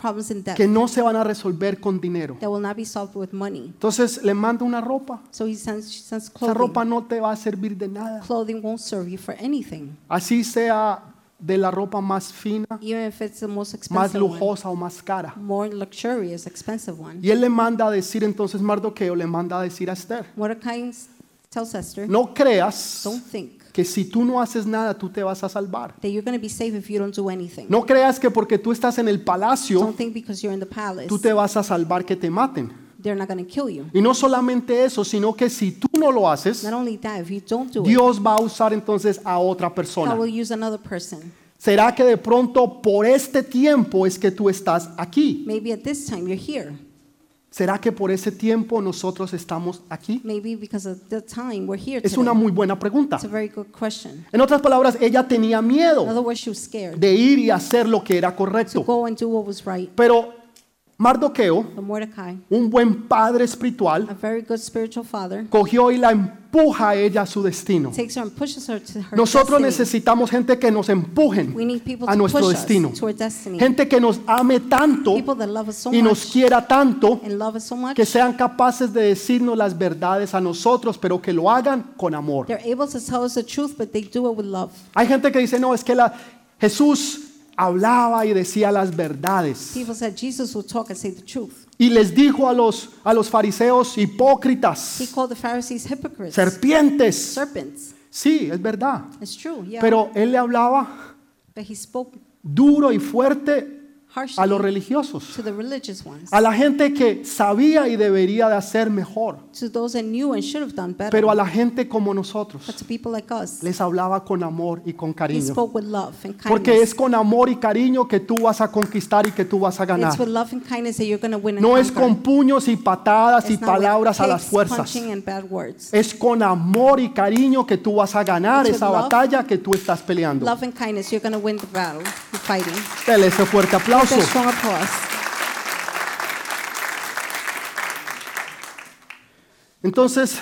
problems in depth que no se van a resolver con dinero. that will not be solved with money. Entonces le manda una ropa. So he sends, she sends Esa clothing. ropa no te va a servir de nada. Clothing won't serve you for anything, Así sea de la ropa más fina, even if it's the most más expensive one, lujosa o más cara. more luxurious, expensive one. Y él le manda a decir entonces Mardoqueo, le manda a decir a Esther, Mordecai tells Esther, no creas don't think que si tú no haces nada tú te vas a salvar. that you're going to be safe if you don't do anything. No creas que porque tú estás en el palacio Don't think because you're in the palace, tú te vas a salvar que te maten. they're not going to kill you. Y no solamente eso, sino que si tú no lo haces, Not only that, if you don't do it, Dios va a usar entonces a otra God persona. will use another person. ¿Será que de pronto por este tiempo es que tú estás aquí? Maybe at this time you're here. ¿Será que por ese tiempo nosotros estamos aquí? Maybe because of the time we're here Es una muy buena pregunta. It's a very good question. En otras palabras, ella tenía In miedo other words, she was scared de ir y hacer lo que era to correcto. Pero Mardoqueo, Mordecai, un buen padre espiritual, a very good spiritual father, cogió y la empuja a ella a su destino. takes her and pushes her to her Nosotros destiny. necesitamos gente que nos empujen We need people a to nuestro push destino. us to our destiny. Gente que nos ame tanto People that love us so y nos much quiera tanto and love us so much, que sean capaces de decirnos las verdades a nosotros, pero que lo hagan con amor. they're able to tell us the truth, but they do it with love. Hay gente que dice, no, es que la, Jesús hablaba y decía las verdades. People said Jesus will talk and say the truth. Y les dijo a los, a los fariseos He hipócritas, called the Pharisees hypocrites, serpientes. serpents. Sí, es verdad. It's true, yeah. Pero él le hablaba but he spoke duro y fuerte a los religiosos, to the religious ones, a la gente que sabía y debería de hacer mejor, to those that knew and should have done better, pero a la gente como nosotros but to people like us. les hablaba con amor y con cariño. spoke with love and kindness. Porque es con amor y cariño que tú vas a conquistar y que tú vas a ganar. It's with love and kindness that you're going to win and No es con puños y patadas y palabras a las fuerzas. Es con amor y cariño que tú vas a ganar esa love. batalla que tú estás peleando. Love and kindness, you're going to win the battle, the fighting. Dele ese fuerte aplauso. Give a strong applause. Entonces,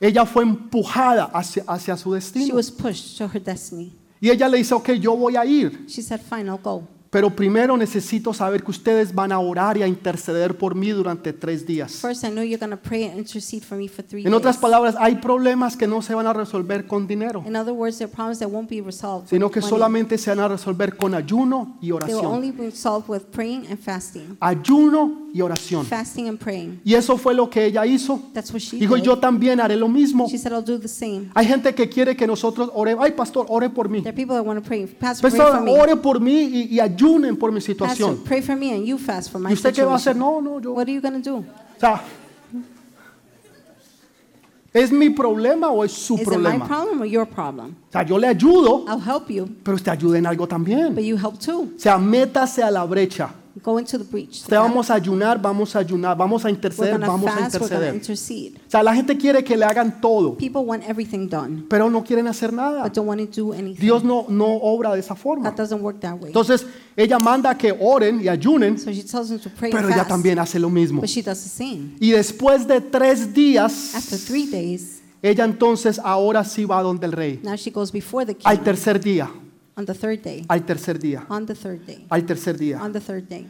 ella fue empujada hacia, hacia su She destino. was pushed to her destiny. Y ella le dice, ok, yo voy a ir. She said, Fine, I'll go. Pero primero necesito saber que ustedes van a orar y a interceder por mí durante tres días. First, I know you're going to pray and intercede for me for three En otras days. palabras, hay problemas que no se van a resolver con dinero, In other words, there are problems that won't be resolved sino que solamente se van a resolver con ayuno y They will oración. only be solved with praying and fasting. Ayuno y oración. Fasting and praying. Y eso fue lo que ella hizo. That's what she Dijo, yo también haré lo mismo. She said, I'll do the same. Hay gente que quiere que nosotros oremos. Ay, pastor, ore por mí. There are people that want to pray. Pastor, ore por mí y, y ayunen por mi Pastor, situación. pray for me and you fast for my ¿Y usted qué va a hacer? No, no, yo. O What are you going to do? sea, ¿es mi problema o es su Is it my problema? problem or your problem? O sea, yo le ayudo, I'll help you, pero usted ayude en algo también. but you help too. O sea, métase a la brecha. Go into the breach. Usted vamos a ayunar, vamos a ayunar, vamos a We're interceder, vamos a fast, we're interceder. intercede. O sea, la gente quiere que le hagan todo, People want everything done, pero no quieren hacer nada. but don't want to do anything. Dios no, no obra de esa forma. That doesn't work that way. Entonces, ella manda que oren y ayunen, So she tells them to pray pero and ella fast, también hace lo mismo. but she does the same. Y después de tres días, After three days, ella entonces ahora sí va donde el rey. now she goes before the king Al tercer día, on the third day. al tercer día, On the third day. al tercer día. On the third day.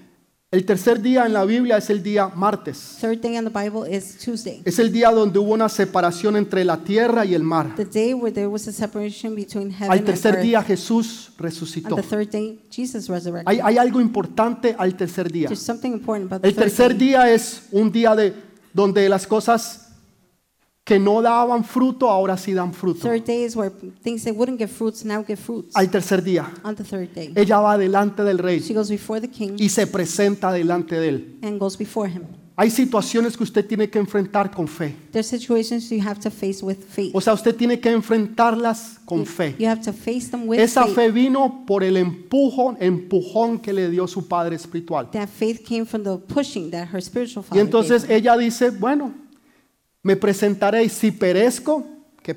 El tercer día en la Biblia es el día martes. Third day in the Bible is Tuesday. Es el día donde hubo una separación entre la tierra y el mar. The day where there was a separation between heaven Al and tercer earth. día Jesús On resucitó. the third day, Jesus resurrected. Hay, hay algo importante al tercer día. There's something important about the El third tercer day. día es un día de donde las cosas que no daban fruto ahora sí dan fruto. Third day is where things that wouldn't give fruits now give fruits. Al tercer día, On the third day, ella va delante del she rey goes before the king y se presenta delante de él. and goes before him. Hay situaciones que usted tiene que enfrentar con fe. There's situations you have to face with faith. O sea, usted tiene que enfrentarlas con fe. You have to face them with Esa faith. fe vino por el empujón, empujón que le dio su padre espiritual. That faith came from the pushing that her spiritual Y father entonces gave her. ella dice, bueno, me presentaré si perezco,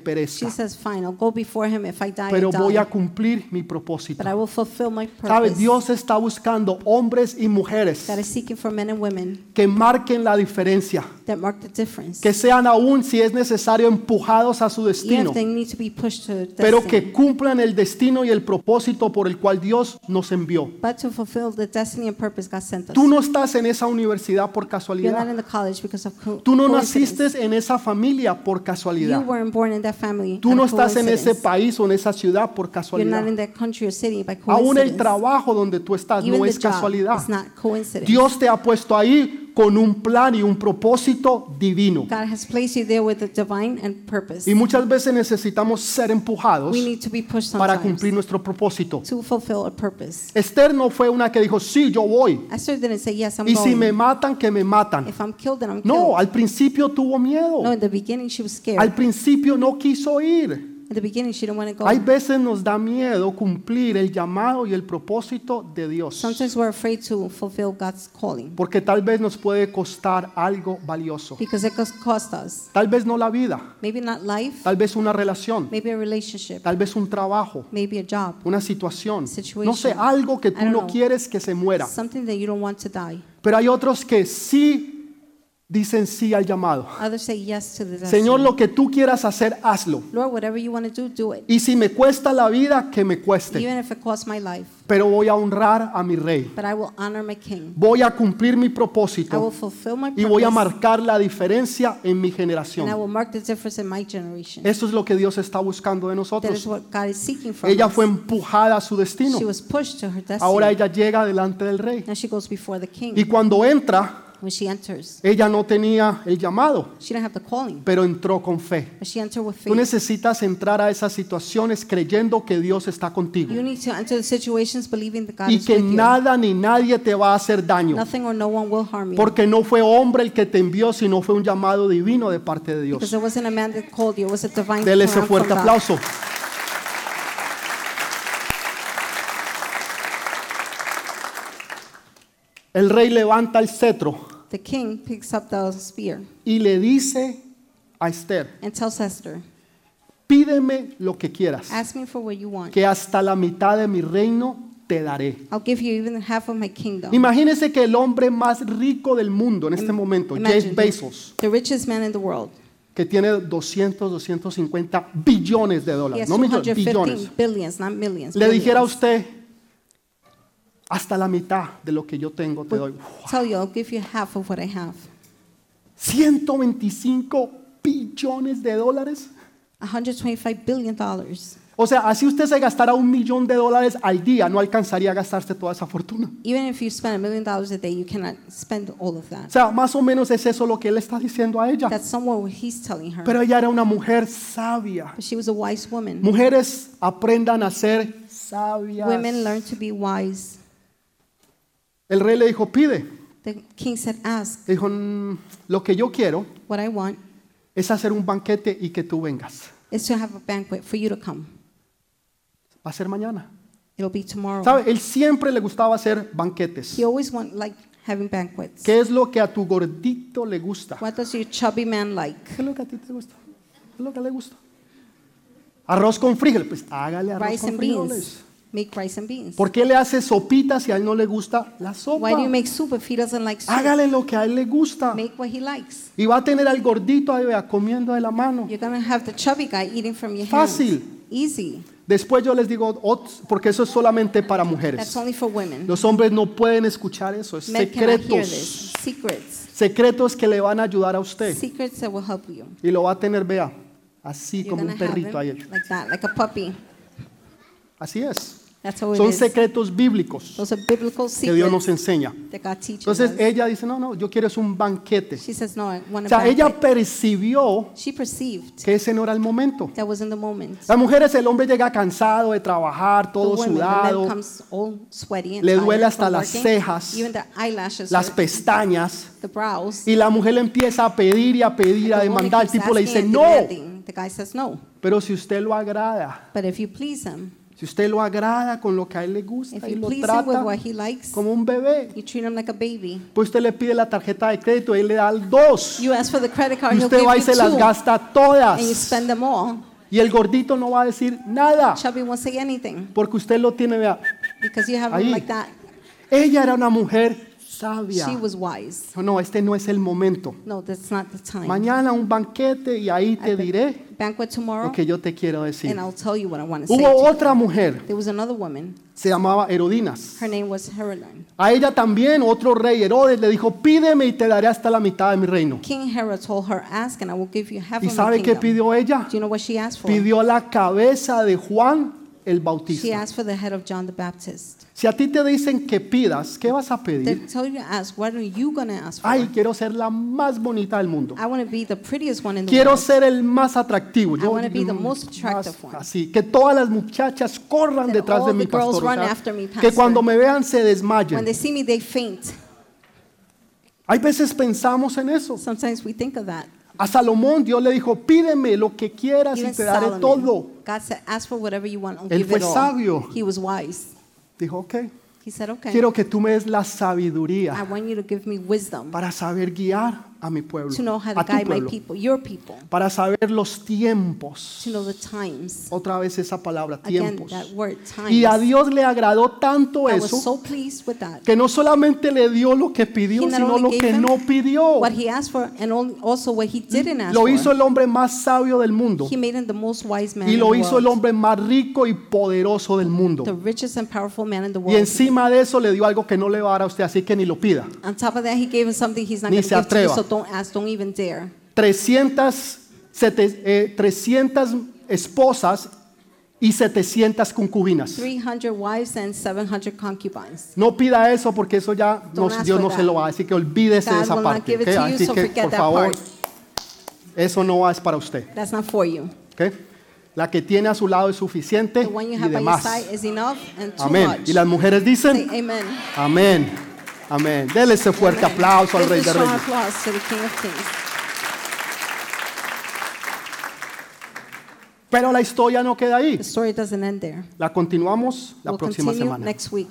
que says, fine, I'll go before him. If I die, Pero I voy die. a cumplir mi propósito. But I will fulfill my ¿Sabe? purpose. Dios está buscando hombres y mujeres God is seeking for men and women que marquen la diferencia, that mark the difference. que sean aún, si es necesario, empujados a su Even destino, if they need to be pushed to pero destiny. que cumplan el destino y el propósito por el cual Dios nos envió. But to fulfill the destiny and purpose God sent us. Tú no estás en esa universidad por You're not casualidad. in the college because of co- Tú no coincidence. naciste en esa familia por You casualidad. weren't born in that family. Tú by no estás en ese coincidence. país o en esa ciudad por You're not casualidad. in that country or city by Aún el coincidence. trabajo donde tú estás Even no the es job casualidad. is not coincidence. Dios te ha puesto ahí con un plan y un propósito divino. God has placed you there with a divine and purpose. Y muchas veces necesitamos ser empujados We need to be pushed para cumplir nuestro propósito. to fulfill a purpose. Esther no fue una que dijo, sí, yo voy. Esther didn't say, yes, I'm Y si going. me matan, que me matan. If I'm killed, then I'm No, killed. al principio tuvo miedo. No, in the beginning she was scared. Al principio no quiso ir. The beginning she didn't want to go. Hay veces nos da miedo cumplir el llamado y el propósito de Dios. Sometimes we're afraid to fulfill God's calling Porque tal vez nos puede costar algo valioso. because it could cost us. Tal vez no la vida, Maybe not life, tal vez una relación, maybe a relationship, tal vez un trabajo, maybe a job, una situación. Situation. No sé, algo que I tú don't no know. quieres que se muera. something that you don't want to die. Pero hay otros que sí dicen sí al llamado. Others say yes to the destiny. Señor, lo que tú quieras hacer, hazlo. Lord, whatever you want to do, do it. Y si me cuesta la vida, que me cueste. Even if it costs my life. Pero voy a honrar a mi rey. But I will honor my king. Voy a cumplir mi I will propósito fulfill my y voy a marcar la diferencia en mi And I generación. will mark the difference in my generation. Eso es lo que Dios está buscando de That is nosotros. what God is seeking from Ella us. fue empujada a su destino. She was pushed to her destiny. Ahora ella llega delante del rey. Now she goes before the king. Y cuando entra, When she enters, ella no tenía el llamado, she didn't have the calling, pero entró con fe. but she entered with Tú faith. necesitas entrar a esas situaciones creyendo que Dios está contigo You need to enter the situations believing that God y is que with you. nada ni nadie te va a hacer daño, Nothing or no one will harm you. porque no fue hombre el que te envió, sino fue un llamado divino de parte de Because Dios. it wasn't a man that called you, it was a divine Dele ese command from fuerte God. aplauso. El rey levanta el cetro The king picks up the spear y le dice a Esther, and tells Esther, pídeme lo que quieras, Ask me for what you want. que hasta la mitad de mi reino te daré. I'll give you even half of my kingdom. Imagínese que el hombre más rico del mundo en este momento, Jeff Bezos, the richest man in the world. que tiene 200, 250 billones de dólares, no millones, 215 billones. billions, not millions. Le dijera a billions. usted, hasta la mitad de lo que yo tengo te doy. Tell you, I'll give you half of what I have. 125 billones de dólares. 125 billion dollars. O sea, así usted se gastara un millón de dólares al día, no alcanzaría a gastarse toda esa fortuna. Even if you spend a million dollars a day, you cannot spend all of O that. sea, más o menos es eso lo que él está diciendo a ella. That's somewhat what he's telling her. Pero ella era una mujer sabia. But she was a wise woman. Mujeres aprendan a ser sabias. Women learn to be wise. El rey le dijo, pide. The king said, Ask Dijo, "Mm, lo que yo quiero what I want es hacer un banquete y que tú vengas. is to have a banquet for you to come. Va a ser mañana. It'll be tomorrow. ¿Sabe? Él siempre le gustaba hacer banquetes. He always want like having banquets. ¿Qué es lo que a tu gordito le gusta? What does your chubby man like? ¿Qué es lo que a ti te gusta? ¿Qué es lo que le gusta? Arroz con frijoles. Pues hágale arroz Rice con and frijoles. Make rice and beans. ¿Por qué le hace sopitas si a él no le gusta la sopa? Why do you make soup if he doesn't like soup? Hágale lo que a él le gusta. Make what he likes. Y va a tener al gordito ahí vea, comiendo de la mano. You're gonna have the chubby guy eating from your Fácil. hands. Easy. Después yo les digo, porque eso es solamente para That's mujeres. only for women. Los hombres no pueden escuchar eso, es Men secretos. this. Secrets. Secretos que le van a ayudar a usted. Secrets that will help you. Y lo va a tener, vea, así You're como un perrito ahí. like that, like a puppy. Así es. That's how it Son is. secretos bíblicos Those are biblical que Dios nos secrets enseña. that God teaches Entonces us. ella dice, no, no, yo quiero es un banquete. She says, no, I want O a sea, ella percibió She perceived que ese no era el momento. that was in the moment. Las mujeres, el hombre llega cansado de trabajar, The todo women, the sudado, man comes all sweaty and le tired duele hasta from las working. cejas, Even the eyelashes, las hurt, pestañas. the brows. Y la mujer le empieza a pedir y a pedir, a The woman demandar. El keeps tipo le asking dice, and no. demanding. The guy says no. Pero si usted lo agrada, But if you please him, si usted lo agrada con lo que a él le if gusta y you lo please him with trata what he likes, como un bebé, you treat him like a baby. pues usted le pide la tarjeta de crédito y él le da el dos. You ask for the credit card, Y he'll usted give va y you se las two, gasta and you todas. spend them all. Y el gordito no va a decir nada, Chubby won't say anything porque usted lo tiene, vea. because you have Ahí. him like that. Ella era una mujer sabia. She was wise. Dijo, No, este no es el momento. No, that's not the time. Mañana un banquete y ahí te diré banquet tomorrow, lo que yo te quiero decir. and I'll tell you what I want to say. Hubo to you. otra mujer, There was another woman. se llamaba Herodinas. Her name was Heroline. A ella también otro rey, Herodes, le dijo, pídeme y te daré hasta la mitad de mi reino. King Herod told her, "Ask, and I will give you half ¿Y of my sabe qué kingdom." pidió ella? Do you know what she asked for? Pidió la cabeza de Juan el She Bautista. asked for the head of John the Baptist. Si a ti te dicen que pidas, ¿qué vas a They pedir? tell you to ask, what are you going to ask for? Ay, quiero ser la más bonita del mundo. I want to be the prettiest one in the Quiero world. ser el más atractivo. I wanna be the most más attractive one. así, que todas las muchachas corran That detrás de mi girls pastor. run after me, que pastor. cuando me vean se When desmayen. they see me, they faint. Hay veces pensamos en eso. Sometimes we think of that. A Salomón Dios le dijo, pídeme lo que quieras y te daré todo. God said, ask for whatever you want, I'll Él give fue sabio. He was wise. Dijo, ok, He said, okay, quiero que tú me des la I sabiduría want you to give me wisdom. para saber guiar a mi pueblo, to know how to a tu guide my pueblo, people, your people, para saber los tiempos. to know the times. Otra vez esa palabra, Again, tiempos. that word, Y a times. Dios le agradó tanto I was eso so pleased with that. que no solamente le dio lo que pidió, He not sino only lo gave que him no pidió. What he asked for and al- also what he didn't ask Lo hizo for. el hombre más sabio del mundo He made him the most wise man y in lo the hizo el world. hombre más rico y poderoso del mundo. The richest and powerful man in the Y world. encima de eso le dio algo que no le va a dar a usted, así que ni lo pida. On top of that, he gave him something he's not Ni going to se give to you, atreva. so don't ask, don't even dare. 300, sete- eh, 300 esposas y 700 concubinas. 300 wives and 700 concubines. No pida eso porque eso ya ask Dios for no that. se lo va, así que olvídese de esa not parte. give it ¿ok? to you, Así so que forget por that favor, part. eso no es para usted. That's not for you. ¿ok? La que tiene a su lado es suficiente The one you y have by your demás. side is enough and too Amén. much. Y las mujeres dicen, Say amen. amén. Amén. Dele ese fuerte Amen. aplauso al Rey de Reyes. Pero la historia no queda ahí. The story doesn't end there. La continuamos la We'll próxima continue semana. next week.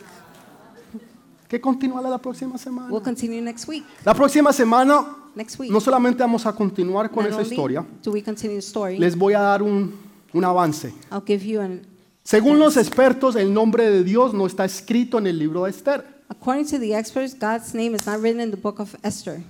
¿Qué continúa la próxima semana? We'll continue next week. La próxima semana Next week. no solamente vamos a continuar con Not esa historia, do we continue the story, les voy a dar un, un avance. I'll give you an. Según los expertos, el nombre de Dios no está escrito en el libro de Esther, According to the experts, God's name is not written in the book of Esther.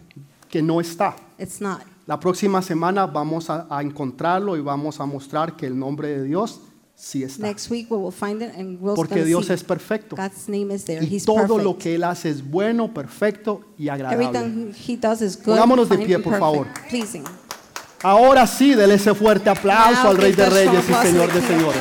que no está. It's not. La próxima semana vamos a, a encontrarlo y vamos a mostrar que el nombre de Dios sí está. Next week we will find it and we'll Porque Dios see es perfecto. God's name is there. Y He's todo lo perfect. que Él hace es bueno, perfecto y agradable. Everything he does is good, Pongámonos de pie, por favor. pleasing. Ahora sí, dele ese fuerte aplauso Now al Rey de Reyes y Señor de Señores.